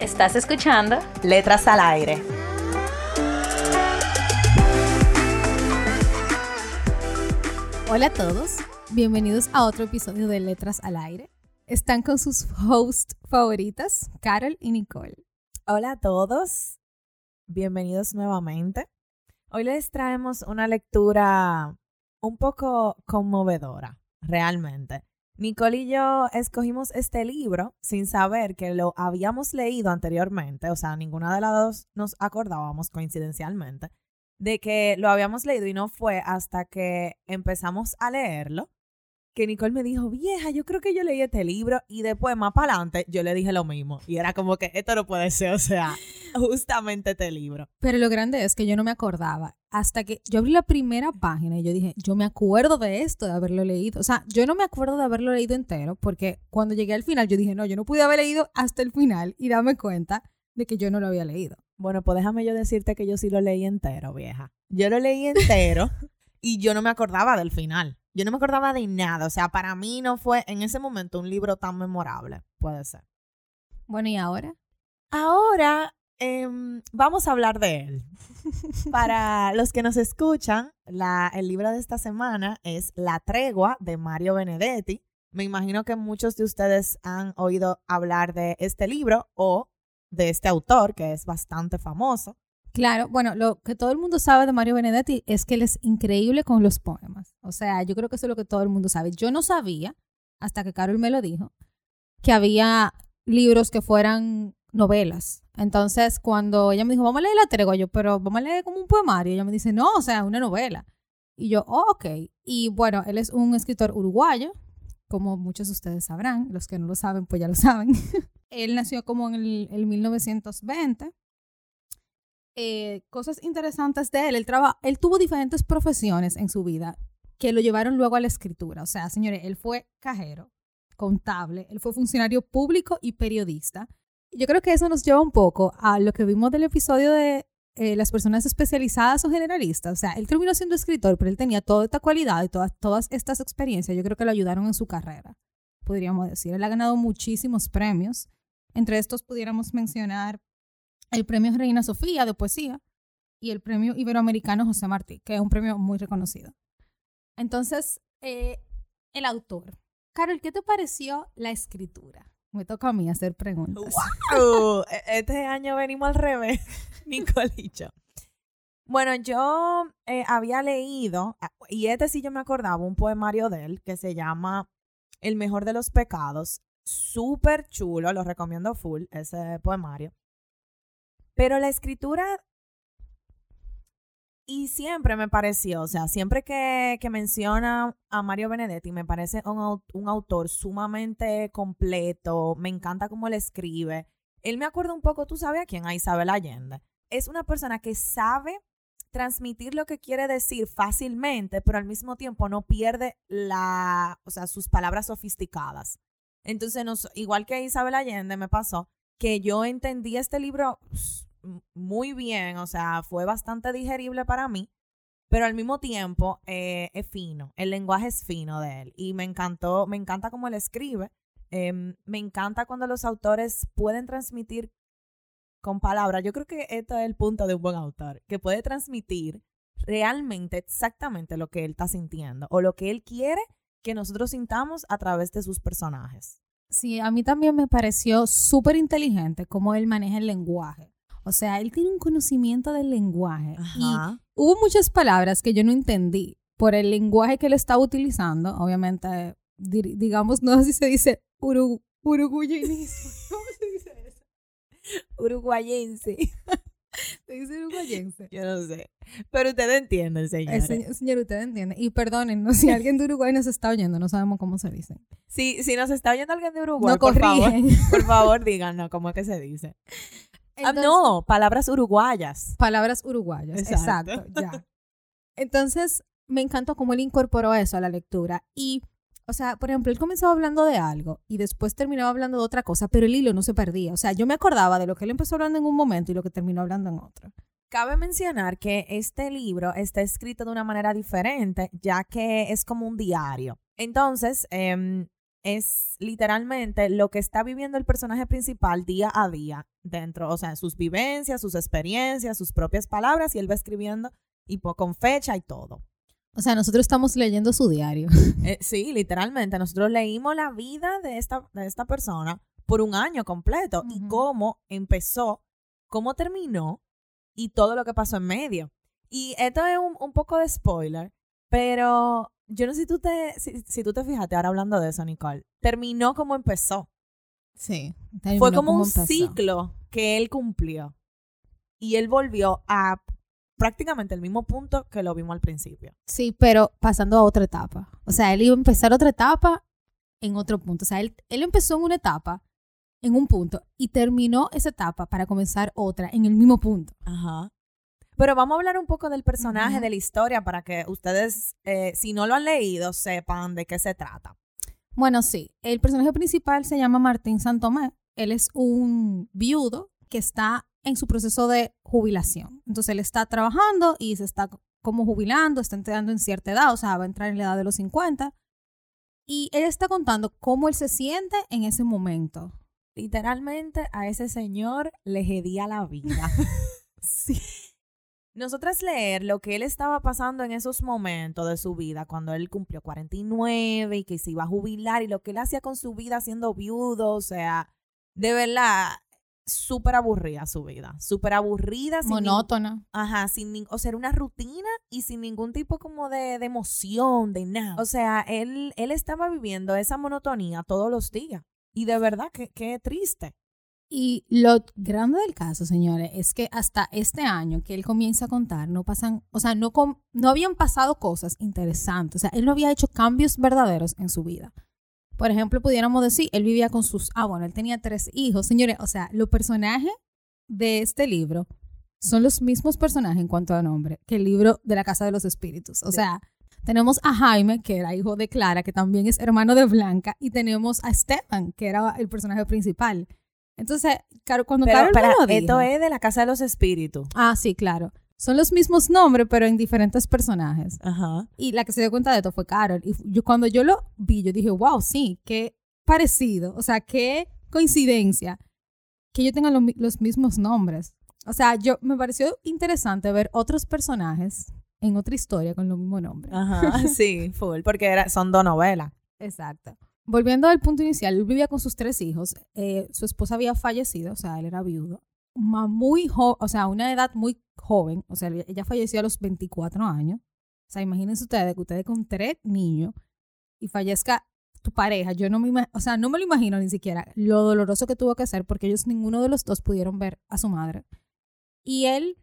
¿Estás escuchando? Letras al aire. Hola a todos, bienvenidos a otro episodio de Letras al Aire. Están con sus hosts favoritas, Carol y Nicole. Hola a todos, bienvenidos nuevamente. Hoy les traemos una lectura un poco conmovedora, realmente. Nicole y yo escogimos este libro sin saber que lo habíamos leído anteriormente, o sea, ninguna de las dos nos acordábamos coincidencialmente de que lo habíamos leído y no fue hasta que empezamos a leerlo que Nicole me dijo, vieja, yo creo que yo leí este libro y después más para adelante yo le dije lo mismo. Y era como que esto no puede ser, o sea, justamente este libro. Pero lo grande es que yo no me acordaba hasta que yo abrí la primera página y yo dije, yo me acuerdo de esto, de haberlo leído. O sea, yo no me acuerdo de haberlo leído entero porque cuando llegué al final yo dije, no, yo no pude haber leído hasta el final y dame cuenta de que yo no lo había leído. Bueno, pues déjame yo decirte que yo sí lo leí entero, vieja. Yo lo leí entero y yo no me acordaba del final. Yo no me acordaba de nada. O sea, para mí no fue en ese momento un libro tan memorable. Puede ser. Bueno, ¿y ahora? Ahora em, vamos a hablar de él. Para los que nos escuchan, la, el libro de esta semana es La Tregua de Mario Benedetti. Me imagino que muchos de ustedes han oído hablar de este libro o de este autor, que es bastante famoso. Claro, bueno, lo que todo el mundo sabe de Mario Benedetti es que él es increíble con los poemas. O sea, yo creo que eso es lo que todo el mundo sabe. Yo no sabía, hasta que Carol me lo dijo, que había libros que fueran novelas. Entonces, cuando ella me dijo, vamos a leer la tregua, yo, pero vamos a leer como un poemario. Ella me dice, no, o sea, una novela. Y yo, oh, ok. Y bueno, él es un escritor uruguayo, como muchos de ustedes sabrán. Los que no lo saben, pues ya lo saben. él nació como en el, el 1920 eh, cosas interesantes de él. Él, él tuvo diferentes profesiones en su vida que lo llevaron luego a la escritura. O sea, señores, él fue cajero, contable, él fue funcionario público y periodista. Yo creo que eso nos lleva un poco a lo que vimos del episodio de eh, las personas especializadas o generalistas. O sea, él terminó siendo escritor, pero él tenía toda esta cualidad y todas, todas estas experiencias. Yo creo que lo ayudaron en su carrera, podríamos decir. Él ha ganado muchísimos premios. Entre estos pudiéramos mencionar el premio Reina Sofía de poesía y el premio Iberoamericano José Martí, que es un premio muy reconocido. Entonces, eh, el autor. Carol, ¿qué te pareció la escritura? Me toca a mí hacer preguntas. ¡Wow! E-, este año venimos al revés, Nicolicho. Bueno, yo eh, había leído, ah, y este sí yo me acordaba, un poemario de él que se llama El mejor de los pecados. Súper chulo, lo recomiendo full, ese poemario. Pero la escritura, y siempre me pareció, o sea, siempre que, menciona a Mario Benedetti, me parece un, un autor sumamente completo, me encanta cómo él escribe. Él me acuerda un poco, tú sabes a quién, a Isabel Allende. Es una persona que sabe transmitir lo que quiere decir fácilmente, pero al mismo tiempo no pierde la, o sea, sus palabras sofisticadas. Entonces, igual que Isabel Allende me pasó, que yo entendí este libro muy bien, o sea, fue bastante digerible para mí, pero al mismo tiempo eh, es fino, el lenguaje es fino de él y me encantó, me encanta cómo él escribe, em, me encanta cuando los autores pueden transmitir con palabras, yo creo que esto es el punto de un buen autor, que puede transmitir realmente exactamente lo que él está sintiendo o lo que él quiere que nosotros sintamos a través de sus personajes. Sí, a mí también me pareció súper inteligente cómo él maneja el lenguaje. O sea, él tiene un conocimiento del lenguaje. Y hubo muchas palabras que yo no entendí por el lenguaje que él estaba utilizando. Obviamente, digamos, no sé si se dice uruguayense. ¿Cómo se dice eso? Uruguayense. Te dice uruguayense. Yo no sé. Pero ustedes entienden, señor. El señor, usted entiende. Y perdónennos, si alguien de Uruguay nos está oyendo, no sabemos cómo se dice. Si, si nos está oyendo alguien de Uruguay, No por favor, por favor, díganos cómo es que se dice. Ah, no, palabras uruguayas. Palabras uruguayas. Exacto. Exacto. ya. Entonces, me encantó cómo él incorporó eso a la lectura. Y, o sea, por ejemplo, él comenzaba hablando de algo y después terminaba hablando de otra cosa, pero el hilo no se perdía. O sea, yo me acordaba de lo que él empezó hablando en un momento y lo que terminó hablando en otro. Cabe mencionar que este libro está escrito de una manera diferente, ya que es como un diario. Entonces, em, es literalmente lo que está viviendo el personaje principal día a día dentro, o sea, sus vivencias, sus experiencias, sus propias palabras, y él va escribiendo y con fecha y todo. O sea, nosotros estamos leyendo su diario. Eh, sí, literalmente, nosotros leímos la vida de esta, de esta persona por un año completo y cómo empezó, cómo terminó y todo lo que pasó en medio. Y esto es un, un poco de spoiler, pero yo no sé si tú te, si, si tú te fijaste ahora hablando de eso, Nicole. Terminó como empezó. Sí. Fue como un ciclo que él cumplió. Y él volvió a prácticamente el mismo punto que lo vimos al principio. Sí, pero pasando a otra etapa. O sea, él iba a empezar otra etapa en otro punto. O sea, él, él empezó en una etapa, en un punto, y terminó esa etapa para comenzar otra en el mismo punto. Ajá. Pero vamos a hablar un poco del personaje, Ujú. de la historia, para que ustedes, eh, si no lo han leído, sepan de qué se trata. Bueno, sí. El personaje principal se llama Martín Santomé. Él es un viudo que está en su proceso de jubilación. Entonces, él está trabajando y se está como jubilando, está entrando en cierta edad, o sea, va a entrar en la edad de los 50. Y él está contando cómo él se siente en ese momento. Literalmente a ese señor le hedía la vida. sí. Nosotras leer lo que él estaba pasando en esos momentos de su vida, cuando él cumplió 49 y que se iba a jubilar y lo que él hacía con su vida siendo viudo, o sea, de verdad, súper aburrida su vida, súper aburrida. sin Monótona. Ajá, sin o sea, era una rutina y sin ningún tipo como de, de emoción, de nada. O sea, él, él estaba viviendo esa monotonía todos los días. Y de verdad, que qué triste. Y lo grande del caso, señores, es que hasta este año que él comienza a contar, no pasan, o sea, no, no habían pasado cosas interesantes. O sea, él no había hecho cambios verdaderos en su vida. Por ejemplo, pudiéramos decir, él vivía con sus, ah, bueno, él tenía tres hijos. Señores, o sea, los personajes de este libro son los mismos personajes en cuanto a nombre que el libro de la Casa de los Espíritus. O sea, tenemos a Jaime, que era hijo de Clara, que también es hermano de Blanca, y tenemos a Esteban, que era el personaje principal. Entonces, Caro- cuando Pero Carol espera, lo dijo- esto es de la Casa de los Espíritus. Ah, sí, claro. Son los mismos nombres, pero en diferentes personajes. Ajá. Y la que se dio cuenta de esto fue Carol. Y yo cuando yo lo vi, yo dije, wow, sí, qué parecido. O sea, qué coincidencia que yo tenga lo los mismos nombres. O sea, yo me pareció interesante ver otros personajes en otra historia con los mismos nombres. Ajá, sí, full, porque era, son dos novelas. Exacto. Volviendo al punto inicial, él vivía con sus tres hijos. eh, su esposa había fallecido, o sea, él era viudo. Muy o sea, a una edad muy joven. O sea, ella falleció a los 24 años. O sea, imagínense ustedes que ustedes con tres niños y fallezca tu pareja. Yo no me o sea, no me lo imagino ni siquiera lo doloroso que tuvo que ser porque ellos ninguno de los dos pudieron ver a su madre. Y él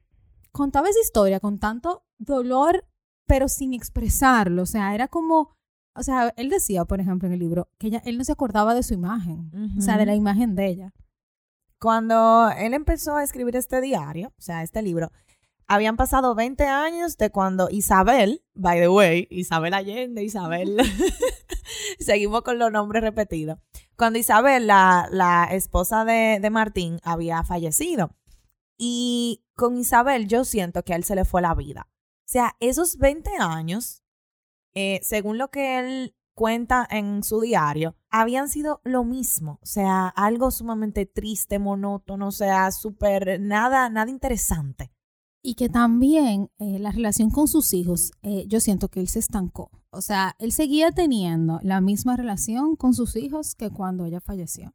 contaba esa historia con tanto dolor, pero sin expresarlo. O sea, era como, o sea, él decía, por ejemplo, en el libro, que ella, él no se acordaba de su imagen, o sea, de la imagen de ella. Cuando él empezó a escribir este diario, o sea, este libro, habían pasado 20 años de cuando Isabel, by the way, Isabel Allende, Isabel, seguimos con los nombres repetidos, cuando Isabel, la, la esposa de, de Martín, había fallecido. Y con Isabel yo siento que a él se le fue la vida. O sea, esos 20 años, eh, según lo que él cuenta en su diario, habían sido lo mismo. O sea, algo sumamente triste, monótono, o sea, súper, nada, nada interesante. Y que también eh, la relación con sus hijos, eh, yo siento que él se estancó. O sea, él seguía teniendo la misma relación con sus hijos que cuando ella falleció.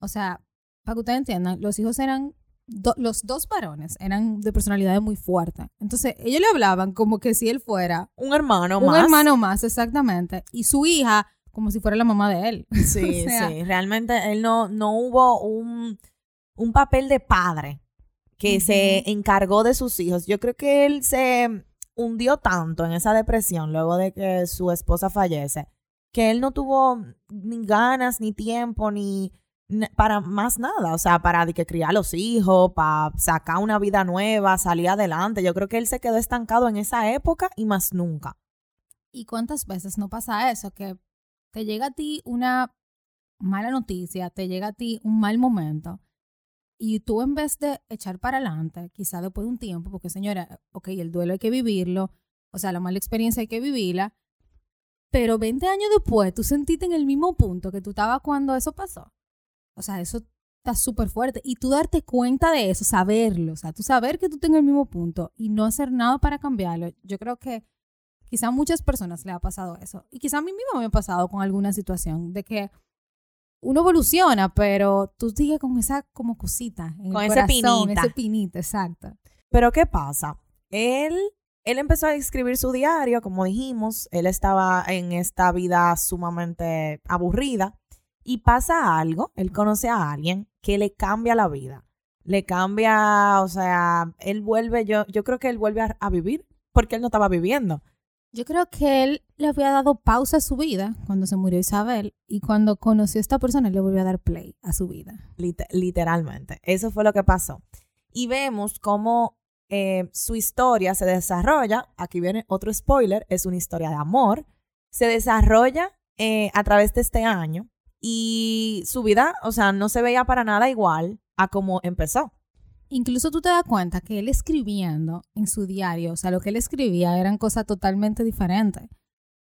O sea, para que ustedes entiendan, los hijos eran, do- los dos varones eran de personalidades muy fuertes. Entonces, ellos le hablaban como que si él fuera Un hermano un más. hermano más, exactamente. Y su hija como si fuera la mamá de él. Sí, O sea, sí. Realmente él no, no hubo un, un papel de padre que se encargó de sus hijos. Yo creo que él se hundió tanto en esa depresión luego de que su esposa fallece, que él no tuvo ni ganas, ni tiempo, ni para más nada, o sea, para que criar a los hijos, para sacar una vida nueva, salir adelante. Yo creo que él se quedó estancado en esa época y más nunca. ¿Y cuántas veces no pasa eso? Que te llega a ti una mala noticia, te llega a ti un mal momento y tú en vez de echar para adelante, quizá después de un tiempo, porque señora, ok, el duelo hay que vivirlo, o sea, la mala experiencia hay que vivirla, pero 20 años después tú sentiste en el mismo punto que tú estabas cuando eso pasó. O sea, eso está súper fuerte. Y tú darte cuenta de eso, saberlo, o sea, tú saber que tú en el mismo punto y no hacer nada para cambiarlo, yo creo que quizá a muchas personas le ha pasado eso. Y quizá a mí mismo me ha pasado con alguna situación de que uno evoluciona, pero tú sigues con esa como cosita en con el ese corazón, pinita. ese pinita, exacto. Pero ¿qué pasa? Él, él empezó a escribir su diario, como dijimos, él estaba en esta vida sumamente aburrida y pasa algo, él conoce a alguien que le cambia la vida. Le cambia, o sea, él vuelve, yo, yo creo que él vuelve a, a vivir porque él no estaba viviendo. Yo creo que él le había dado pausa a su vida cuando se murió Isabel y cuando conoció a esta persona él le volvió a dar play a su vida. Lit- literalmente. Eso fue lo que pasó. Y vemos cómo eh, su historia se desarrolla. Aquí viene otro spoiler: es una historia de amor. Se desarrolla eh, a través de este año y su vida, o sea, no se veía para nada igual a como empezó. Incluso tú te das cuenta que él escribiendo en su diario, o sea, lo que él escribía eran cosas totalmente diferentes.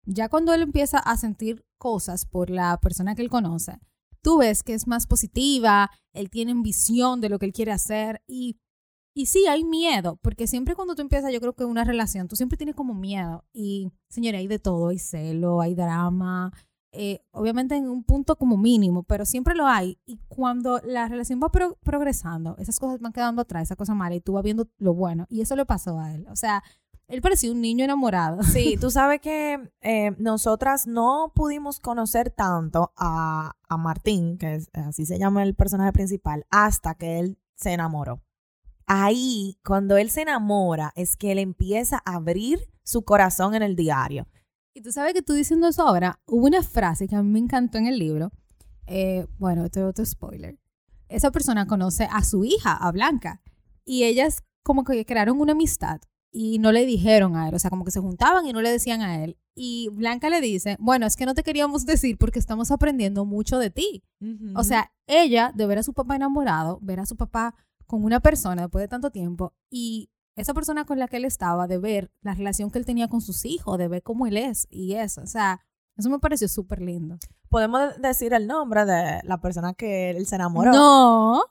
Ya cuando él empieza a sentir cosas por la persona que él conoce, tú ves que es más positiva, él tiene visión de lo que él quiere hacer y, y sí, hay miedo, porque siempre cuando tú empiezas, yo creo que una relación, tú siempre tienes como miedo y, señora, hay de todo, hay celo, hay drama, eh, obviamente en un punto como mínimo, pero siempre lo hay. Y cuando la relación va pro- progresando, esas cosas van quedando atrás, esa cosa mala, y tú vas viendo lo bueno. Y eso le pasó a él. O sea, él parecía un niño enamorado. Sí, tú sabes que eh, nosotras no pudimos conocer tanto a, a Martín, que es, así se llama el personaje principal, hasta que él se enamoró. Ahí, cuando él se enamora, es que él empieza a abrir su corazón en el diario. Y tú sabes que tú diciendo eso ahora, hubo una frase que a mí me encantó en el libro. Eh, bueno, esto es otro spoiler. Esa persona conoce a su hija, a Blanca, y ellas como que crearon una amistad y no le dijeron a él, o sea, como que se juntaban y no le decían a él. Y Blanca le dice, bueno, es que no te queríamos decir porque estamos aprendiendo mucho de ti. O sea, ella de ver a su papá enamorado, ver a su papá con una persona después de tanto tiempo y esa persona con la que él estaba, de ver la relación que él tenía con sus hijos, de ver cómo él es y eso. O sea, eso me pareció súper lindo. podemos decir el nombre de la persona que él se enamoró. No,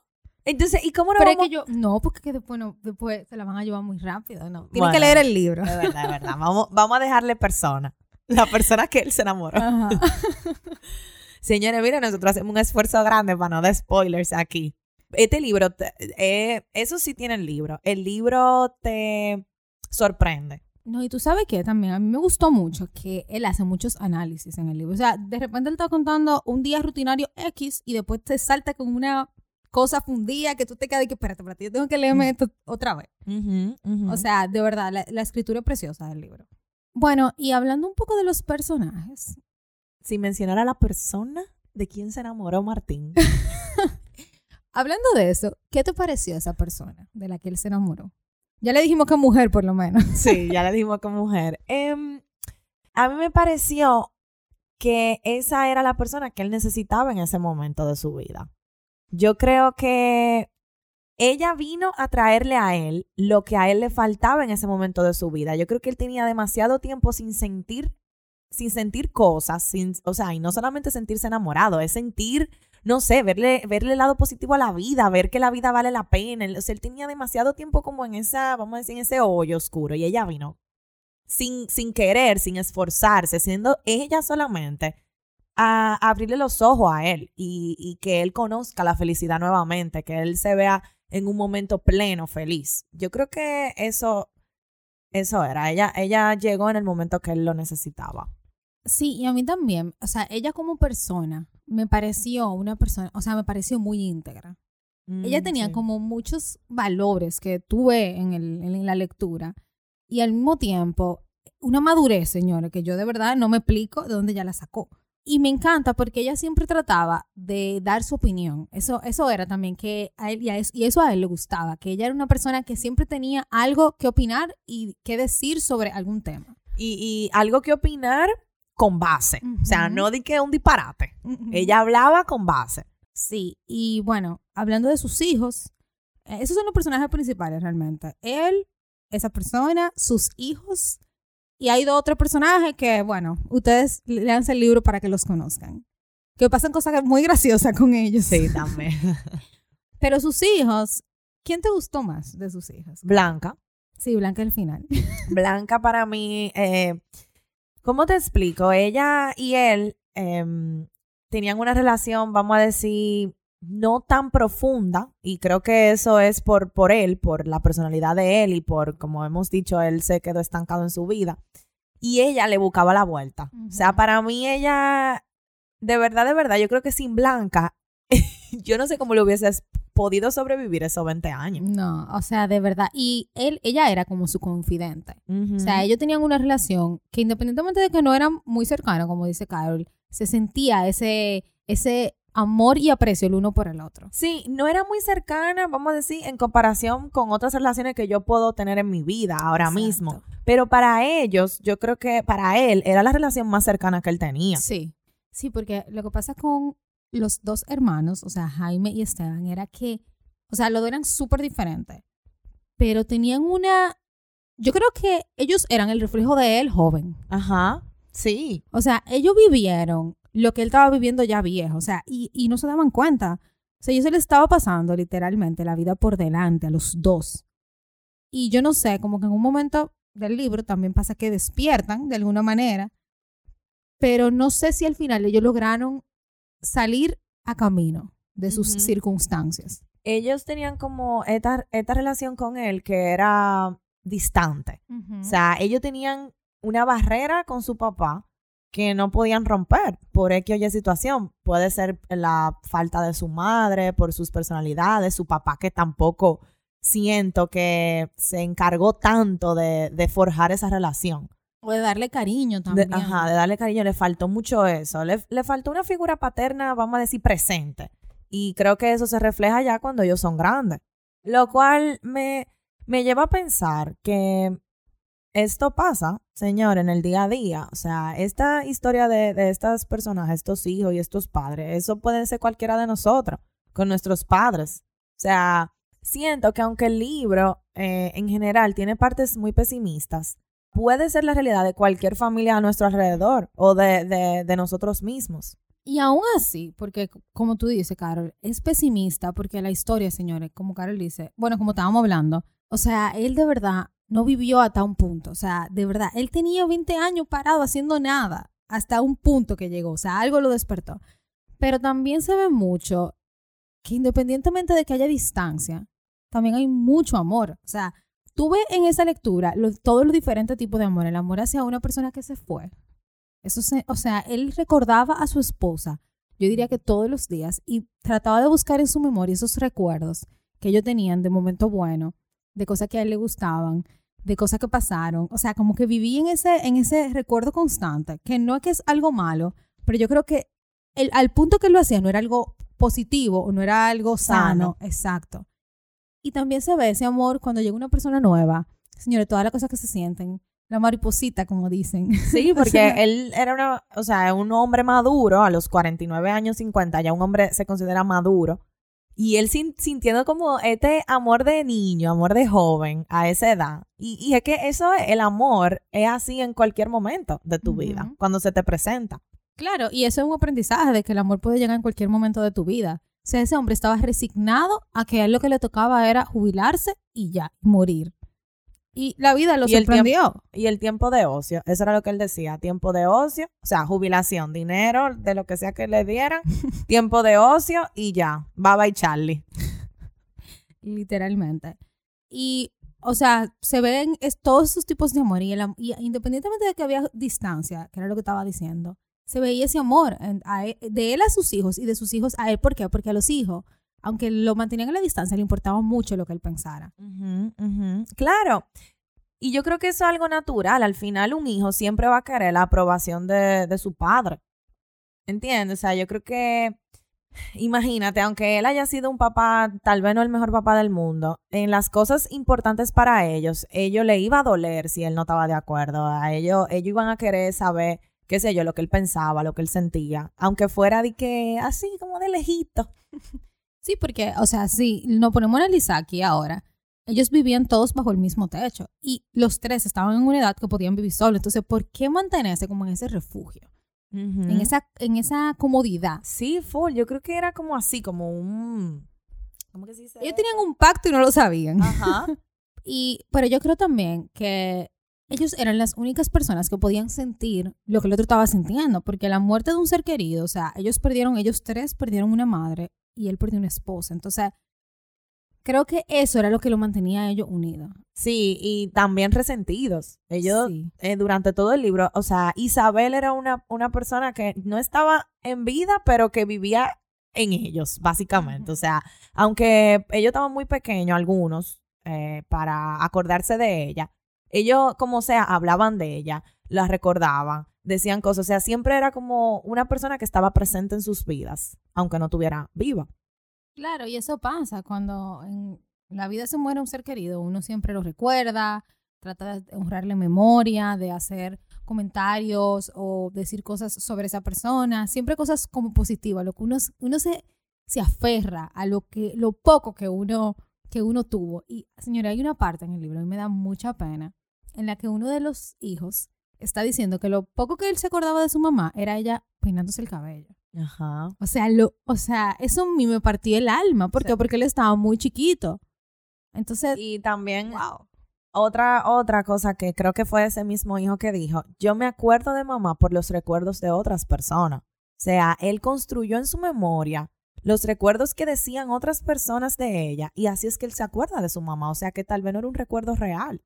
Entonces, ¿y cómo no pero es vamos? que yo, no, porque que después, no, después se la van a llevar muy rápido, no. Tienen Bueno. que leer el libro. Es verdad, es verdad. Vamos, vamos a dejarle persona. La persona que él se enamoró. Ajá. Señores, miren, nosotros hacemos un esfuerzo grande para no dar spoilers aquí. Este libro, te- eh, eso sí tiene el libro. El libro te sorprende. No, y tú sabes que también a mí me gustó mucho que él hace muchos análisis en el libro. O sea, de repente él está contando un día rutinario X y después te salta con una cosa fundida que tú te quedas y que espérate, espérate, yo tengo que leerme esto otra vez. O sea, de verdad, la, la escritura es preciosa del libro. Bueno, y hablando un poco de los personajes, sin mencionar a la persona de quien se enamoró Martín. hablando de eso, ¿qué te pareció esa persona de la que él se enamoró? Ya le dijimos que mujer, por lo menos. sí, ya le dijimos que mujer. Em, a mí me pareció que esa era la persona que él necesitaba en ese momento de su vida. Yo creo que ella vino a traerle a él lo que a él le faltaba en ese momento de su vida. Yo creo que él tenía demasiado tiempo sin sentir, sin sentir cosas, sin, o sea, y no solamente sentirse enamorado, es sentir, no sé, verle, verle el lado positivo a la vida, ver que la vida vale la pena. O sea, él tenía demasiado tiempo como en esa, vamos a decir, en ese hoyo oscuro, y ella vino sin, sin querer, sin esforzarse, siendo ella solamente a abrirle los ojos a él y, y que él conozca la felicidad nuevamente, que él se vea en un momento pleno, feliz. Yo creo que eso, eso era. Ella, ella llegó en el momento que él lo necesitaba. Sí, y a mí también. O sea, ella como persona me pareció una persona, o sea, me pareció muy íntegra. ella Mm, tenía sí. como muchos valores que tuve en, el, en la lectura y al mismo tiempo una madurez, señores, que yo de verdad no me explico de dónde ella la sacó. Y me encanta porque ella siempre trataba de dar su opinión. Eso, eso era también que a él, y, a eso, y eso a él le gustaba, que ella era una persona que siempre tenía algo que opinar y que decir sobre algún tema. Y, y algo que opinar con base. O sea, no di que un disparate. Ella hablaba con base. Sí, y bueno, hablando de sus hijos, eh, esos son los personajes principales realmente. Él, esa persona, sus hijos, y hay dos otros personajes que, bueno, ustedes leanse el libro para que los conozcan. Que pasan cosas muy graciosas con ellos. Sí, también. Pero sus hijos, ¿quién te gustó más de sus hijos? Blanca. Sí, Blanca al final. Blanca para mí, eh, ¿cómo te explico? Ella y él em, tenían una relación, vamos a decir, no tan profunda y creo que eso es por, por él, por la personalidad de él y por, como hemos dicho, él se quedó estancado en su vida. Y ella le buscaba la vuelta. O sea, para mí ella, de verdad, de verdad, yo creo que sin Blanca, yo no sé cómo le hubieses podido sobrevivir esos 20 años. No, o sea, de verdad. Y él, ella era como su confidente. O sea, ellos tenían una relación que independientemente de que no eran muy cercanos, como dice Carol, se sentía ese, ese amor y aprecio el uno por el otro. Sí, no era muy cercana, vamos a decir, en comparación con otras relaciones que yo puedo tener en mi vida ahora Exacto. mismo. Pero para ellos, yo creo que para él era la relación más cercana que él tenía. Sí. Sí, porque lo que pasa con los dos hermanos, o sea, Jaime y Esteban, era que, o sea, los dos eran súper diferentes, pero tenían una, yo creo que ellos eran el reflejo de él joven. Ajá, sí. O sea, ellos vivieron lo que él estaba viviendo ya viejo, o sea, y, y no se daban cuenta. O sea, ellos se les estaba pasando literalmente la vida por delante a los dos. Y yo no sé, como que en un momento del libro también pasa que despiertan de alguna manera, pero no sé si al final ellos lograron salir a camino de sus circunstancias. Ellos tenían como esta, esta relación con él que era distante. O sea, ellos tenían una barrera con su papá que no podían romper por X o Y situación. Puede ser la falta de su madre, por sus personalidades, su papá que tampoco siento que se encargó tanto de, de forjar esa relación. O de darle cariño De- también. ajá, de darle cariño, le faltó mucho eso. Le, le faltó una figura paterna, vamos a decir, presente. Y creo que eso se refleja ya cuando ellos son grandes. Lo cual me, me lleva a pensar que esto pasa, señor, en el día a día. O sea, esta historia de, de estas personajes, estos hijos y estos padres, eso puede ser cualquiera de nosotros, con nuestros padres. O sea, siento que aunque el libro eh, en general tiene partes muy pesimistas, puede ser la realidad de cualquier familia a nuestro alrededor o de, de, de nosotros mismos. Y aún así, porque como tú dices, Carol, es pesimista porque la historia, señores, como Carol dice, bueno, como estábamos hablando, o sea, él de verdad no vivió hasta un punto, o sea, de verdad, él tenía 20 años parado haciendo nada hasta un punto que llegó, o sea, algo lo despertó. Pero también se ve mucho que independientemente de que haya distancia, también hay mucho amor, o sea, tuve en esa lectura lo- todos los diferentes tipos de amor, el amor hacia una persona que se fue, eso se, o sea, él recordaba a su esposa, yo diría que todos los días, y trataba de buscar en su memoria esos recuerdos que ellos tenían de momento bueno, de cosas que a él le gustaban, de cosas que pasaron. O sea, como que viví en ese, en ese recuerdo constante, que no es que es algo malo, pero yo creo que el, al punto que él lo hacía no era algo positivo o no era algo sano. Exacto. Y también se ve ese amor cuando llega una persona nueva. Señores, todas las cosas que se sienten, la mariposita, como dicen. Sí, porque él era una, o sea, un hombre maduro a los 49 años 50, ya un hombre se considera maduro. Y él sin- sintiendo como este amor de niño, amor de joven a esa edad. Y, y es que eso, es- el amor es así en cualquier momento de tu vida, cuando se te presenta. Claro, y eso es un aprendizaje de que el amor puede llegar en cualquier momento de tu vida. O sea, ese hombre estaba resignado a que a él lo que le tocaba era jubilarse y ya, morir. Y la vida lo Y el sorprendió. Y el tiempo de ocio, eso era lo que él decía, tiempo de ocio, o sea, jubilación, dinero, de lo que sea que le dieran, tiempo de ocio y ya, bye bye Charlie. literalmente. Y, o sea, se ven es, todos esos tipos de amor. Y, el y independientemente de que había distancia, que era lo que estaba diciendo, se veía ese amor él- de él a sus hijos y de sus hijos a él. ¿Por qué? Porque a los hijos aunque lo mantenían a la distancia, le importaba mucho lo que él pensara. Claro. Y yo creo que eso es algo natural. Al final, un hijo siempre va a querer la aprobación de, de su padre. ¿Entiendes? O sea, yo creo que, imagínate, aunque él haya sido un papá, tal vez no el mejor papá del mundo, en las cosas importantes para ellos, ellos le iba a doler si él no estaba de acuerdo. A ellos, ellos iban a querer saber, qué sé yo, lo que él pensaba, lo que él sentía. Aunque fuera de que, así, como de lejito. Sí, porque, o sea, si nos ponemos a analizar aquí ahora, ellos vivían todos bajo el mismo techo y los tres estaban en una edad que podían vivir solos. Entonces, ¿por qué mantenerse como en ese refugio? En, esa, en esa comodidad. Sí, full. Yo creo que era como así, como un... ¿Cómo que se dice? Ellos tenían un pacto y no lo sabían. Ajá. Y, pero yo creo también que ellos eran las únicas personas que podían sentir lo que el otro estaba sintiendo, porque la muerte de un ser querido, o sea, ellos perdieron, ellos tres perdieron una madre y él perdió una esposa. Entonces, creo que eso era lo que lo mantenía a ellos unidos. Sí, y también resentidos. Ellos, Sí. eh, durante todo el libro, o sea, Isabel era una, una persona que no estaba en vida, pero que vivía en ellos, básicamente. O sea, aunque ellos estaban muy pequeños, algunos, eh, para acordarse de ella, ellos, como sea, hablaban de ella, la recordaban, decían cosas. O sea, siempre era como una persona que estaba presente en sus vidas, aunque no estuviera viva. Claro, y eso pasa cuando en la vida se muere un ser querido, uno siempre lo recuerda, trata de honrarle memoria, de hacer comentarios o decir cosas sobre esa persona, siempre cosas como positivas, lo que uno, uno se, se aferra a lo que lo poco que uno que uno tuvo. Y señora, hay una parte en el libro, y me da mucha pena, en la que uno de los hijos está diciendo que lo poco que él se acordaba de su mamá era ella peinándose el cabello. Ajá. O sea, lo, o sea, eso a mí me partió el alma. ¿Por qué? Sí. Porque él estaba muy chiquito. Entonces, Y también wow. Otra, otra cosa que creo que fue ese mismo hijo que dijo, yo me acuerdo de mamá por los recuerdos de otras personas. O sea, él construyó en su memoria los recuerdos que decían otras personas de ella y así es que él se acuerda de su mamá. O sea, que tal vez no era un recuerdo real.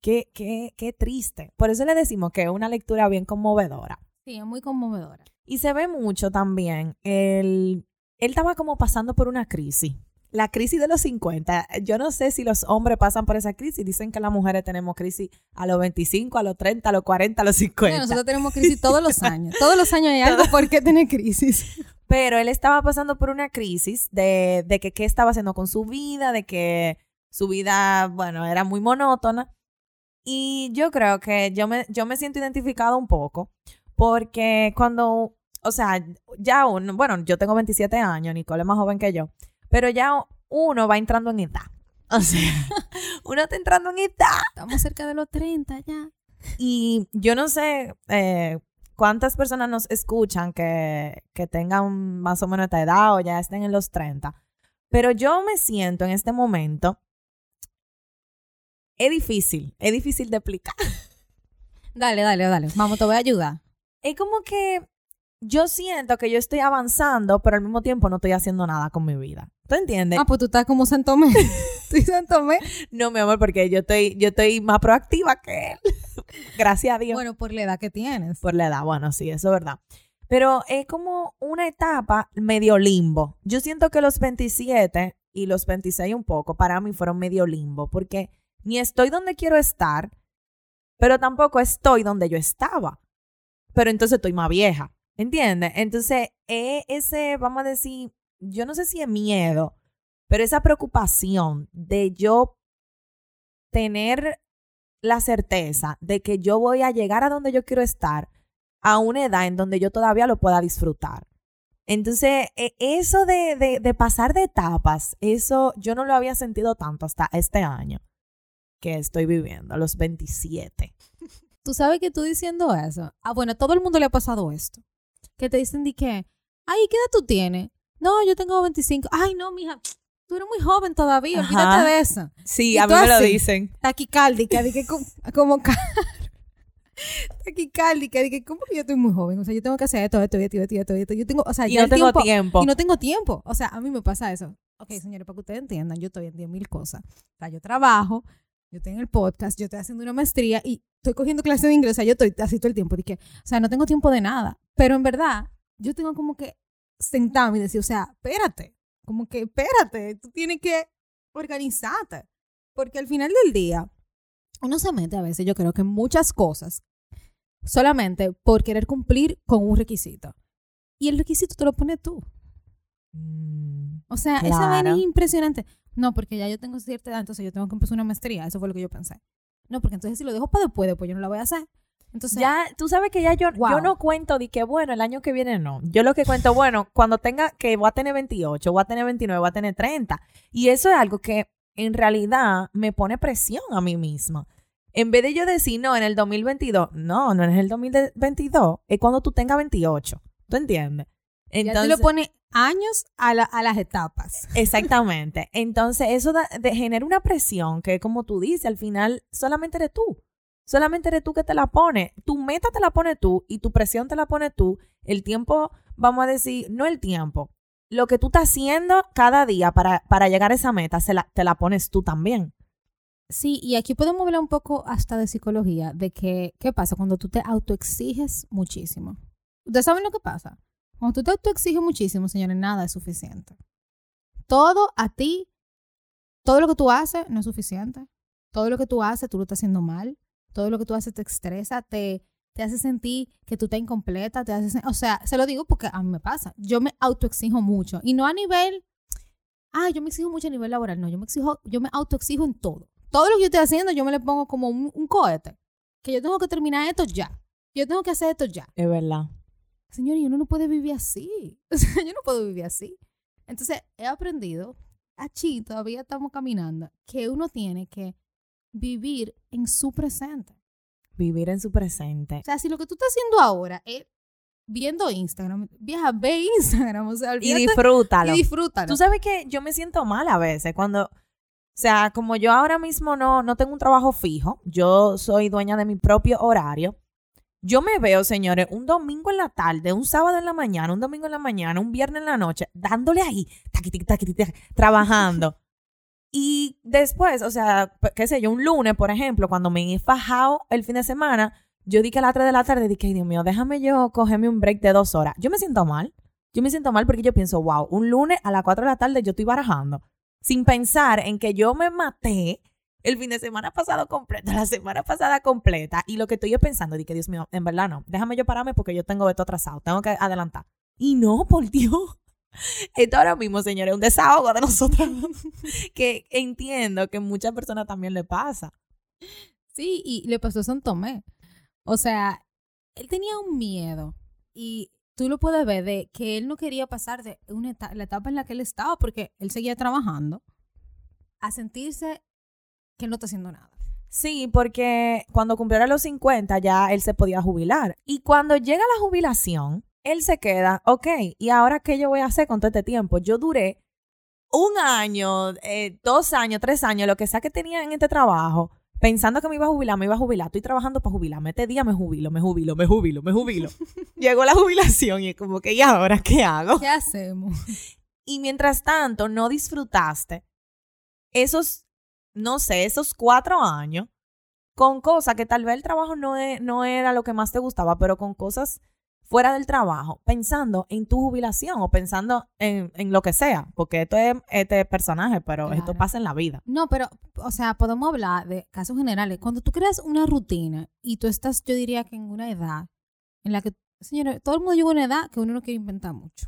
Qué, qué, qué triste. Por eso le decimos que es una lectura bien conmovedora. Sí, es muy conmovedora. Y se ve mucho también. El, él estaba como pasando por una crisis. La crisis de los 50. Yo no sé si los hombres pasan por esa crisis. Dicen que las mujeres tenemos crisis a los 25, a los 30, a los 40, a los 50. Bueno, nosotros tenemos crisis todos los años. Todos los años hay algo por qué tener crisis. Pero él estaba pasando por una crisis de, de que qué estaba haciendo con su vida, de que su vida, bueno, era muy monótona. Y yo creo que yo me, yo me siento identificado un poco porque cuando, o sea, ya uno, bueno, yo tengo 27 años, Nicole es más joven que yo, pero ya uno va entrando en edad. O sea, uno está entrando en edad. Estamos cerca de los 30 ya. Y yo no sé eh, cuántas personas nos escuchan que, que tengan más o menos esta edad o ya estén en los 30. Pero yo me siento en este momento. Es difícil, es difícil de explicar. Dale, dale, dale. Vamos, te voy a ayudar. Es como que yo siento que yo estoy avanzando, pero al mismo tiempo no estoy haciendo nada con mi vida. ¿Tú entiendes? Ah, pues tú estás como Santomé. Estoy Santomé. No, mi amor, porque yo estoy, yo estoy más proactiva que él. Gracias a Dios. Bueno, por la edad que tienes. por la edad. Bueno, sí, eso es verdad. Pero es como una etapa medio limbo. Yo siento que los 27 y los 26 un poco, para mí fueron medio limbo, porque ni estoy donde quiero estar, pero tampoco estoy donde yo estaba. Pero entonces estoy más vieja, ¿entiendes? Entonces, es ese, vamos a decir, yo no sé si es miedo, pero esa preocupación de yo tener la certeza de que yo voy a llegar a donde yo quiero estar a una edad en donde yo todavía lo pueda disfrutar. Entonces, e- eso de, de, pasar de etapas, eso yo no lo había sentido tanto hasta este año que estoy viviendo, a los 27. Tú sabes que tú diciendo eso. Ah, bueno, todo el mundo le ha pasado esto. Que te dicen de que, ay, ¿qué edad tú tienes? No, yo tengo 25. Ay, no, mija, tú eres muy joven todavía, Ajá. olvídate de eso. Sí, ¿Y a mí me lo dicen. Taquicárdica, que como, como ca- taquicárdica, de que como que yo estoy muy joven, o sea, yo tengo que hacer esto, esto, esto, esto, esto, esto. Yo tengo, o sea, Y ya no el tengo tiempo. Y no tengo tiempo. O sea, a mí me pasa eso. Ok, señores, para que ustedes entiendan, yo estoy en 10 mil cosas. O sea, yo trabajo, yo tengo el podcast, yo estoy haciendo una maestría y estoy cogiendo clases de inglés. O sea, yo estoy así todo el tiempo. Que, o sea, no tengo tiempo de nada. Pero en verdad, yo tengo como que sentarme y decir, o sea, espérate. Como que, espérate, tú tienes que organizarte. Porque al final del día, uno se mete a veces, yo creo que muchas cosas, solamente por querer cumplir con un requisito. Y el requisito te lo pones tú. Mm, O sea, esa vaina Claro. es impresionante. No, porque ya yo tengo cierta edad, entonces yo tengo que empezar una maestría. Eso fue lo que yo pensé. No, porque entonces si lo dejo para después, después yo no la voy a hacer. Entonces, ya, tú sabes que ya yo, yo no cuento de que, bueno, el año que viene no. Yo lo que cuento, bueno, cuando tenga, que voy a tener 28, voy a tener 29, voy a tener 30. Y eso es algo que en realidad me pone presión a mí misma. En vez de yo decir, no, en el 2022, no, no es el 2022, es cuando tú tengas 28. ¿Tú entiendes? ya tú le pones años a, la- a las etapas. Exactamente. Entonces, eso da- de- genera una presión que, como tú dices, al final solamente eres tú. Solamente eres tú que te la pones. Tu meta te la pones tú y tu presión te la pones tú. El tiempo, vamos a decir, no el tiempo. Lo que tú estás haciendo cada día para, para llegar a esa meta, se la, te la pones tú también. Sí, y aquí podemos hablar un poco hasta de psicología, de que, ¿qué pasa cuando tú te autoexiges muchísimo? ¿Ustedes saben lo que pasa? Cuando tú te autoexiges muchísimo, señores, nada es suficiente. Todo a ti, todo lo que tú haces no es suficiente. Todo lo que tú haces, tú lo estás haciendo mal. Todo lo que tú haces te estresa, te, te hace sentir que tú estás incompleta, te hace o sea, se lo digo porque a mí me pasa. Yo me autoexijo mucho y no a nivel, ah, yo me exijo mucho a nivel laboral, no, yo me exijo, yo me autoexijo en todo. Todo lo que yo estoy haciendo, yo me le pongo como un cohete, que yo tengo que terminar esto ya. Yo tengo que hacer esto ya. Es verdad. Señor, y uno no puede vivir así. O sea, yo no puedo vivir así. Entonces, he aprendido, aquí todavía estamos caminando, que uno tiene que vivir en su presente. Vivir en su presente. O sea, si lo que tú estás haciendo ahora es viendo Instagram, vieja, ve Instagram, o sea, Y disfrútalo. y disfrútalo. Tú sabes que yo me siento mal a veces cuando, o sea, como yo ahora mismo no, no tengo un trabajo fijo, yo soy dueña de mi propio horario. Yo me veo, señores, un domingo en la tarde, un sábado en la mañana, un domingo en la mañana, un viernes en la noche, dándole ahí, taqui, taqui, taqui, taqui, trabajando. Y después, o sea, qué sé yo, un lunes, por ejemplo, cuando me he fajado el fin de semana, yo di que a las 3 de la tarde dije, "Ay, Dios mío, déjame yo cogerme un break de dos horas. Yo me siento mal. Yo me siento mal porque yo pienso, wow, un lunes a las 4 de la tarde yo estoy barajando. Sin pensar en que yo me maté el fin de semana pasado completo, la semana pasada completa. Y lo que estoy yo pensando, dije, Dios mío, en verdad no. Déjame yo pararme porque yo tengo esto atrasado. Tengo que adelantar. Y no, por Dios. Esto ahora mismo, señores, es un desahogo de nosotros. que entiendo que muchas personas también le pasa. Sí, y le pasó a San Tomé. O sea, él tenía un miedo y tú lo puedes ver de que él no quería pasar de una eta- la etapa en la que él estaba porque él seguía trabajando a sentirse que él no está haciendo nada. Sí, porque cuando cumpliera los 50 ya él se podía jubilar. Y cuando llega la jubilación, él se queda, ok, ¿y ahora qué yo voy a hacer con todo este tiempo? Yo duré un año, eh, dos años, tres años, lo que sea que tenía en este trabajo, pensando que me iba a jubilar, me iba a jubilar. Estoy trabajando para jubilarme. Este día me jubilo, me jubilo, me jubilo, me jubilo. Llegó la jubilación y es como que, ¿y ahora qué hago? ¿Qué hacemos? Y mientras tanto, no disfrutaste esos, no sé, esos cuatro años con cosas que tal vez el trabajo no, e- no era lo que más te gustaba, pero con cosas fuera del trabajo, pensando en tu jubilación o pensando en, en lo que sea, porque esto es este personaje, pero esto pasa en la vida. No, pero, o sea, podemos hablar de casos generales. Cuando tú creas una rutina y tú estás, yo diría que en una edad en la que, señores, todo el mundo llega a una edad que uno no quiere inventar mucho.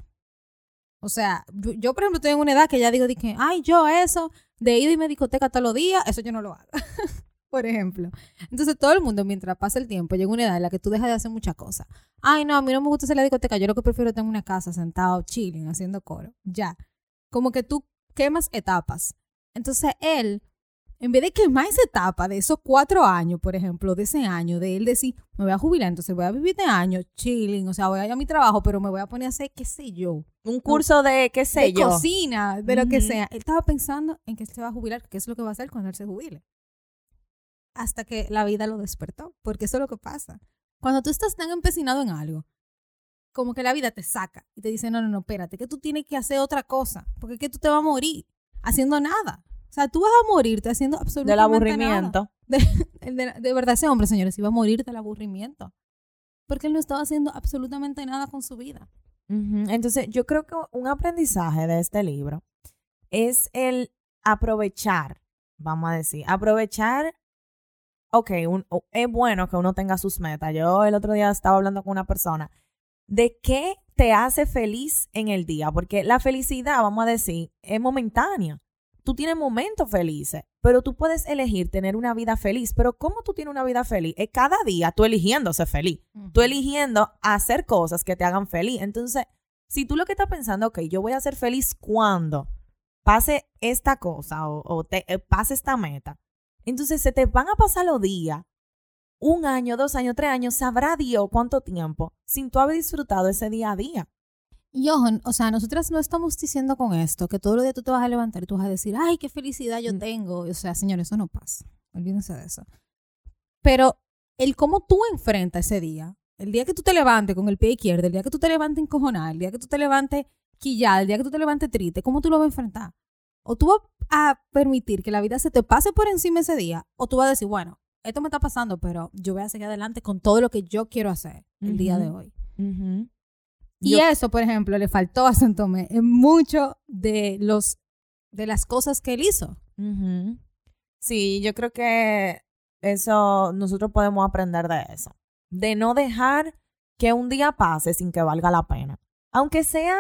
O sea, yo, por ejemplo, estoy en una edad que ya digo, dije, ay, yo eso, de ir a discoteca todos los días, eso yo no lo hago. por ejemplo. Entonces, todo el mundo, mientras pasa el tiempo, llega una edad en la que tú dejas de hacer muchas cosas. Ay, no, a mí no me gusta hacer la discoteca, yo lo que prefiero es en una casa sentado, chilling, haciendo coro. Ya. Como que tú quemas etapas. Entonces, él, en vez de quemar esa etapa de esos cuatro años, por ejemplo, de ese año, de él decir, me voy a jubilar, entonces voy a vivir de año, chilling, o sea, voy a ir a mi trabajo, pero me voy a poner a hacer, qué sé yo, Un curso de, qué sé de yo. cocina, de lo que sea. Él estaba pensando en que se va a jubilar, que es lo que va a hacer cuando él se jubile. Hasta que la vida lo despertó, porque eso es lo que pasa. Cuando tú estás tan empecinado en algo, como que la vida te saca y te dice, no, no, no, espérate, que tú tienes que hacer otra cosa, porque es que tú te vas a morir haciendo nada. Sea, tú vas a morirte haciendo absolutamente Del nada. aburrimiento. De, de- de verdad, ese hombre, señores, iba a morir del aburrimiento. Porque él no estaba haciendo absolutamente nada con su vida. Entonces, yo creo que un aprendizaje de este libro es el aprovechar, vamos a decir, aprovechar, ok, un- es bueno que uno tenga sus metas. Yo el otro día estaba hablando con una persona de qué te hace feliz en el día, porque la felicidad, vamos a decir, es momentánea. Tú tienes momentos felices, pero tú puedes elegir tener una vida feliz. Pero ¿cómo tú tienes una vida feliz? Es cada día tú eligiendo ser feliz. Tú eligiendo hacer cosas que te hagan feliz. Entonces, si tú lo que estás pensando, ok, yo voy a ser feliz cuando pase esta cosa o, o te, eh, pase esta meta, entonces se te van a pasar los días, un año, dos años, tres años, sabrá Dios cuánto tiempo sin tú haber disfrutado ese día a día. Y ojo, o sea, nosotras no estamos diciendo con esto que todos los días tú te vas a levantar y tú vas a decir, ay, qué felicidad yo Mm. tengo. O sea, señores, eso no pasa. Olvídense de eso. Pero el cómo tú enfrentas ese día, el día que tú te levantes con el pie izquierdo, el día que tú te levantes encojonado, el día que tú te levantes quillada, el día que tú te levantes triste, ¿cómo tú lo vas a enfrentar? O tú vas a permitir que la vida se te pase por encima ese día, o tú vas a decir, bueno, esto me está pasando, pero yo voy a seguir adelante con todo lo que yo quiero hacer el día de hoy. Y Yo- eso, por ejemplo, le faltó a Santomé en mucho de los de las cosas que él hizo. Sí, yo creo que eso nosotros podemos aprender de eso. De no dejar que un día pase sin que valga la pena. Aunque sea,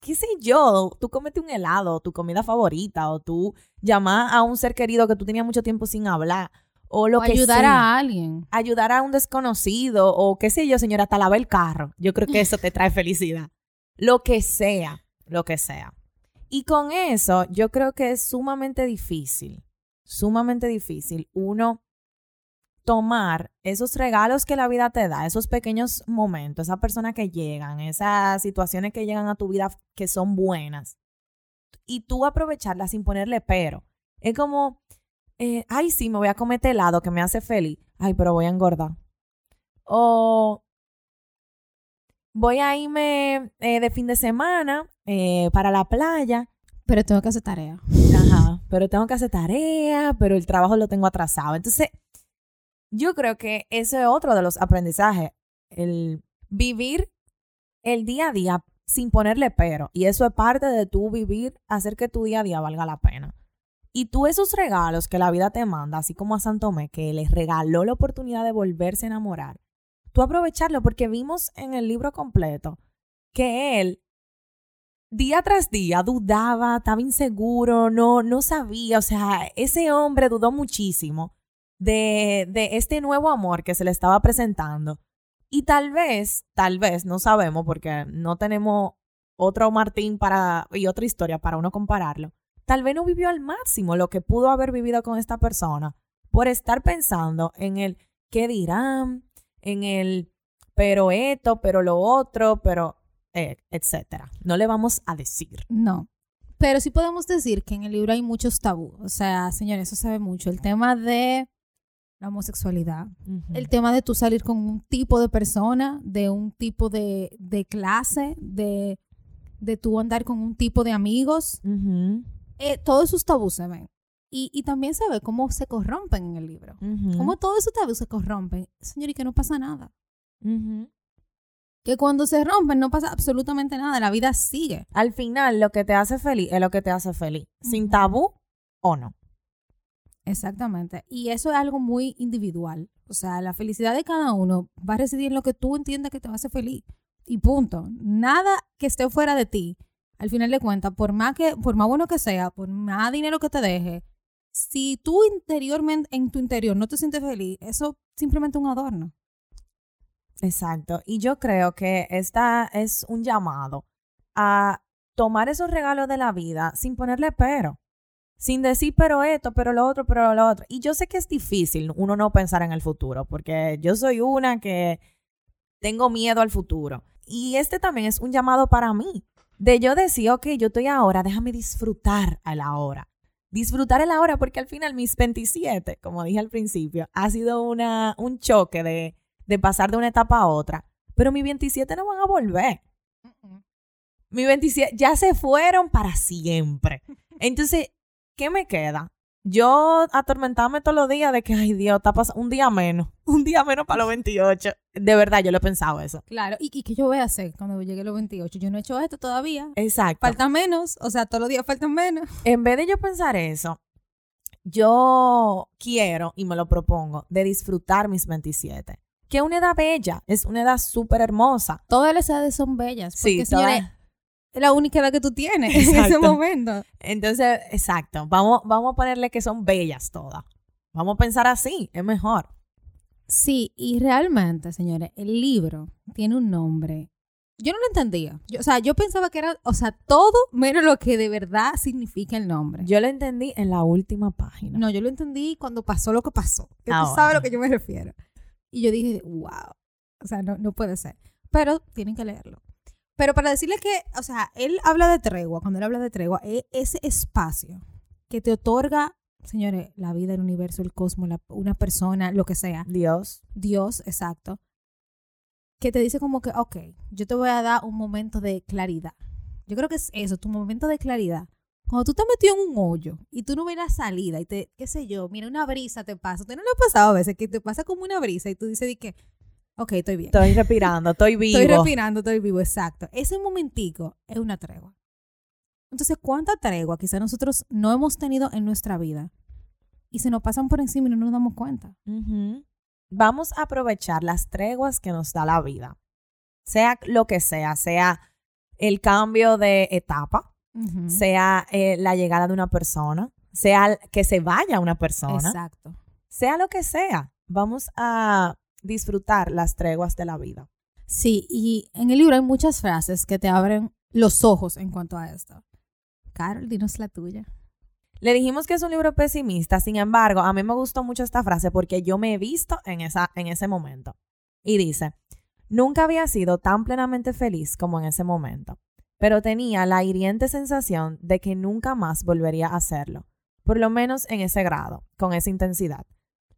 qué sé yo, tú comete un helado, tu comida favorita, o tú llamas a un ser querido que tú tenías mucho tiempo sin hablar, o lo o que ayudar sea. a alguien. ayudar a un desconocido o qué sé yo, señora, hasta lavar el carro. Yo creo que eso te trae felicidad. Lo que sea, lo que sea. Y con eso, yo creo que es sumamente difícil, sumamente difícil uno tomar esos regalos que la vida te da, esos pequeños momentos, esas personas que llegan, esas situaciones que llegan a tu vida que son buenas, y tú aprovecharlas sin ponerle pero. Es como, eh, ay, sí, me voy a comer este helado que me hace feliz. Ay, pero voy a engordar. O voy a irme eh, de fin de semana eh, para la playa. Pero tengo que hacer tarea. Ajá, pero tengo que hacer tarea, pero el trabajo lo tengo atrasado. Entonces, yo creo que eso es otro de los aprendizajes, el vivir el día a día sin ponerle pero. Y eso es parte de tú vivir, hacer que tu día a día valga la pena. Y tú esos regalos que la vida te manda, así como a Santomé, que les regaló la oportunidad de volverse a enamorar, tú aprovecharlo porque vimos en el libro completo que él día tras día dudaba, estaba inseguro, no, no sabía, o sea, ese hombre dudó muchísimo de, de este nuevo amor que se le estaba presentando. Y tal vez, tal vez, no sabemos porque no tenemos otro Martín para, y otra historia para uno compararlo. Tal vez no vivió al máximo lo que pudo haber vivido con esta persona por estar pensando en el qué dirán, en el pero esto, pero lo otro, pero eh, etcétera. No le vamos a decir. No. Pero sí podemos decir que en el libro hay muchos tabú. O sea, señores, eso se ve mucho. El tema de la homosexualidad. El tema de tú salir con un tipo de persona, de un tipo de, de clase, de, de tú andar con un tipo de amigos. Eh, todos esos tabús se ven. Y, y también se ve cómo se corrompen en el libro. ujú, Cómo todos esos tabús se corrompen. Señor, y que no pasa nada. Que cuando se rompen no pasa absolutamente nada. La vida sigue. Al final, lo que te hace feliz es lo que te hace feliz. Sin tabú o no. Exactamente. Y eso es algo muy individual. O sea, la felicidad de cada uno va a residir en lo que tú entiendas que te hacer feliz. Y punto. Nada que esté fuera de ti, al final de cuentas, por más que, por más bueno que sea, por más dinero que te deje, si tú interiormente, en tu interior no te sientes feliz, eso es simplemente un adorno. Exacto. Y yo creo que esta es un llamado a tomar esos regalos de la vida sin ponerle pero. Sin decir pero esto, pero lo otro, pero lo otro. Y yo sé que es difícil uno no pensar en el futuro, porque yo soy una que tengo miedo al futuro. Y este también es un llamado para mí. De yo decir, ok, yo estoy ahora, déjame disfrutar a la hora. Disfrutar el ahora, porque al final mis 27, como dije al principio, ha sido una, un choque de, de pasar de una etapa a otra. Pero mis 27 no van a volver. Mis 27 ya se fueron para siempre. Entonces, ¿qué me queda? Yo atormentarme todos los días de que, ay Dios, está pasando un día menos, un día menos para los 28. De verdad, yo lo he pensado eso. Claro, ¿y, y qué yo voy a hacer cuando llegue a los 28? Yo no he hecho esto todavía. Exacto. Falta menos, o sea, todos los días faltan menos. En vez de yo pensar eso, yo quiero, y me lo propongo, de disfrutar mis 27. Que es una edad bella, es una edad súper hermosa. Todas las edades son bellas. Sí, Porque, señores, la única edad que tú tienes en ese momento. Entonces, exacto, vamos, vamos a ponerle que son bellas todas. Vamos a pensar así, es mejor. Sí, y realmente, señores, el libro tiene un nombre. Yo no lo entendía. Yo- o sea, yo pensaba que era, o sea, todo menos lo que de verdad significa el nombre. Yo lo entendí en la última página. no, yo lo entendí cuando pasó lo que pasó. Que Ah, tú sabes a lo que yo me refiero. Y yo dije, wow. O sea, no, no puede ser. Pero tienen que leerlo. Pero para decirle que, o sea, él habla de tregua, cuando él habla de tregua, es ese espacio que te otorga, señores, la vida, el universo, el cosmos, la- una persona, lo que sea. Dios. Dios, exacto, que te dice como que, ok, yo te voy a dar un momento de claridad. Yo creo que es eso, tu momento de claridad. Cuando tú te metido en un hoyo y tú no ves la salida y te, qué sé yo, mira, una brisa te pasa. ¿Usted no le ha pasado a veces que te pasa como una brisa y tú dices de que, ok, estoy bien. Estoy respirando, estoy vivo. Estoy respirando, estoy vivo, exacto. Ese momentico es una tregua. Entonces, ¿cuánta tregua quizá nosotros no hemos tenido en nuestra vida? Y se nos pasan por encima y no nos damos cuenta. Vamos a aprovechar las treguas que nos da la vida. Sea lo que sea, sea el cambio de etapa, sea eh, la llegada de una persona, sea que se vaya una persona, Exacto. sea lo que sea. Vamos a disfrutar las treguas de la vida. Sí, y en el libro hay muchas frases que te abren los ojos en cuanto a esto. Carol, dinos la tuya. Le dijimos que es un libro pesimista, sin embargo, a mí me gustó mucho esta frase porque yo me he visto en, esa, en ese momento. Y dice, nunca había sido tan plenamente feliz como en ese momento, pero tenía la hiriente sensación de que nunca más volvería a hacerlo, por lo menos en ese grado, con esa intensidad.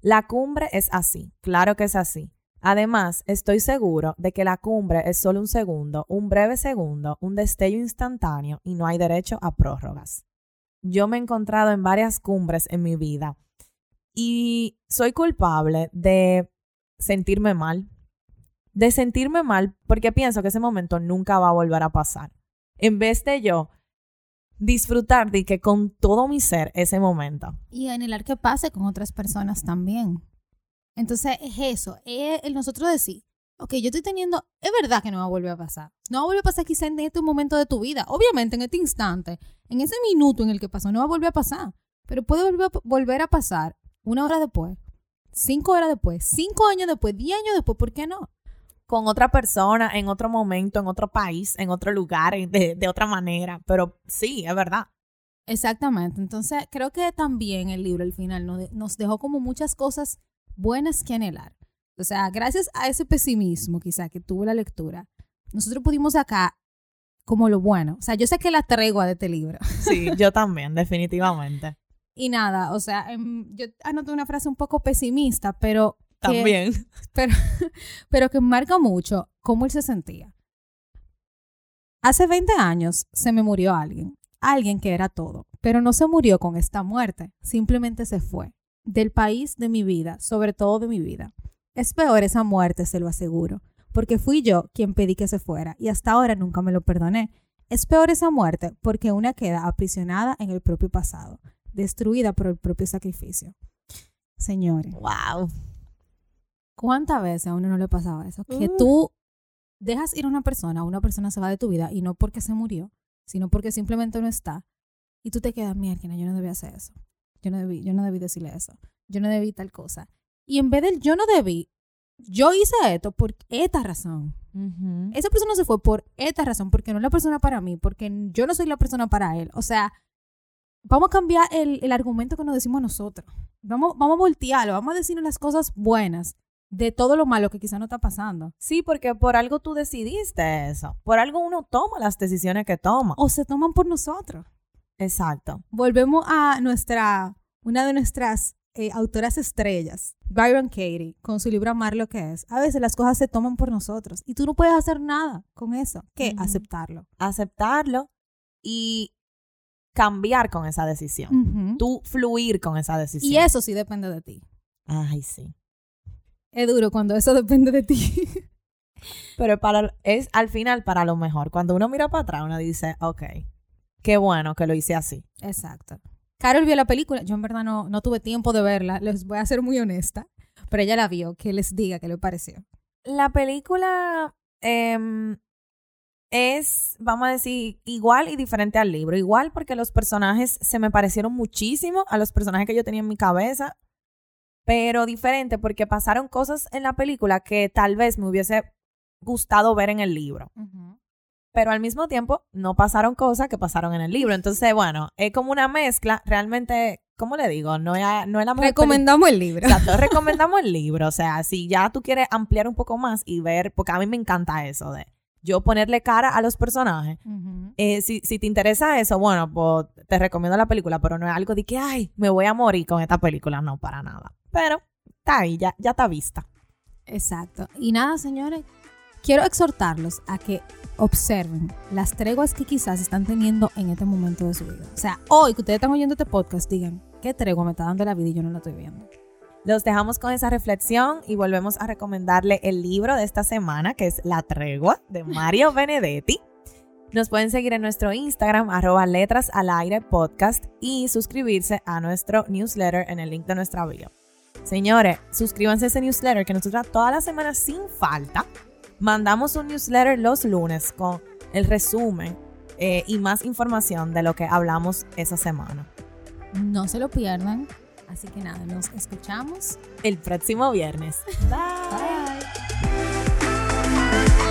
La cumbre es así, claro que es así. Además, estoy seguro de que la cumbre es solo un segundo, un breve segundo, un destello instantáneo y no hay derecho a prórrogas yo me he encontrado en varias cumbres en mi vida y soy culpable de sentirme mal, de sentirme mal porque pienso que ese momento nunca va a volver a pasar. En vez de yo disfrutar de que con todo mi ser ese momento. Y anhelar que pase con otras personas también. Entonces, es eso. Es el nosotros decir, ok, yo estoy teniendo, es verdad que no va a volver a pasar. No va a volver a pasar quizá en este momento de tu vida. Obviamente, en este instante, en ese minuto en el que pasó, no va a volver a pasar. Pero puede volver a, volver a pasar una hora después, cinco horas después, cinco años después, diez años después, ¿por qué no? Con otra persona, en otro momento, en otro país, en otro lugar, de, de otra manera. Pero sí, es verdad. Exactamente. Entonces, creo que también el libro al final nos, de- nos dejó como muchas cosas buenas que anhelar. O sea, gracias a ese pesimismo quizá que tuvo la lectura, nosotros pudimos sacar como lo bueno. O sea, yo sé que la tregua de este libro. Sí, yo también, definitivamente. Y nada, o sea, em, yo anoté una frase un poco pesimista, pero que, También. pero, pero que marca mucho cómo él se sentía. Hace 20 años se me murió alguien, alguien que era todo, pero no se murió con esta muerte, simplemente se fue del país de mi vida, sobre todo de mi vida. Es peor esa muerte, se lo aseguro, porque fui yo quien pedí que se fuera y hasta ahora nunca me lo perdoné. Es peor esa muerte porque una queda aprisionada en el propio pasado, destruida por el propio sacrificio. Señores, Wow. ¿Cuántas veces a uno no le pasaba eso? Que Uh. tú dejas ir a una persona, una persona se va de tu vida y no porque se murió, sino porque simplemente no está. Y tú te quedas, mierda, yo no debí hacer eso. Yo no debí, yo no debí decirle eso. Yo no debí tal cosa. Y en vez del yo no debí, yo hice esto por esta razón. Esa persona se fue por esta razón, porque no es la persona para mí, porque yo no soy la persona para él. O sea, vamos a cambiar el, el argumento que nos decimos nosotros. Vamos, vamos a voltearlo, vamos a decirnos las cosas buenas de todo lo malo que quizá no está pasando. Sí, porque por algo tú decidiste eso. Por algo uno toma las decisiones que toma. O se toman por nosotros. Exacto. Volvemos a nuestra, una de nuestras eh, autoras estrellas, Byron Katie, con su libro Amar lo que es. A veces las cosas se toman por nosotros y tú no puedes hacer nada con eso. Ujú. Aceptarlo. Aceptarlo y cambiar con esa decisión. Tú fluir con esa decisión. Y eso sí depende de ti. Ay, sí. Es duro cuando eso depende de ti. Pero para, es al final para lo mejor. Cuando uno mira para atrás, uno dice, ok, qué bueno que lo hice así. Exacto. Carol vio la película. Yo en verdad no, no tuve tiempo de verla. Les voy a ser muy honesta. Pero ella la vio. Que les diga qué le pareció. La película em, es, vamos a decir, igual y diferente al libro. Igual porque los personajes se me parecieron muchísimo a los personajes que yo tenía en mi cabeza, pero diferente porque pasaron cosas en la película que tal vez me hubiese gustado ver en el libro. Pero al mismo tiempo no pasaron cosas que pasaron en el libro. Entonces, bueno, es como una mezcla. Realmente, ¿cómo le digo? No es, no es la mejor Recomendamos el libro. Exacto, recomendamos el libro. O sea, si ya tú quieres ampliar un poco más y ver, porque a mí me encanta eso de yo ponerle cara a los personajes. Eh, si, si te interesa eso, bueno, pues te recomiendo la película, pero no es algo de que, ay, me voy a morir con esta película. No, para nada. Pero está ahí, ya, ya está vista. Exacto. Y nada, señores, quiero exhortarlos a que observen las treguas que quizás están teniendo en este momento de su vida. O sea, hoy que ustedes están oyendo este podcast, digan, ¿qué tregua me está dando la vida y yo no la estoy viendo? Los dejamos con esa reflexión y volvemos a recomendarle el libro de esta semana, que es La Tregua, de Mario Benedetti. Nos pueden seguir en nuestro Instagram, arroba letras al aire podcast, y suscribirse a nuestro newsletter en el link de nuestra bio. Señores, suscríbanse a ese newsletter que nosotros toda la semana sin falta mandamos un newsletter los lunes con el resumen eh, y más información de lo que hablamos esa semana. No se lo pierdan. Así que nada, nos escuchamos. El próximo viernes. Bye. Bye.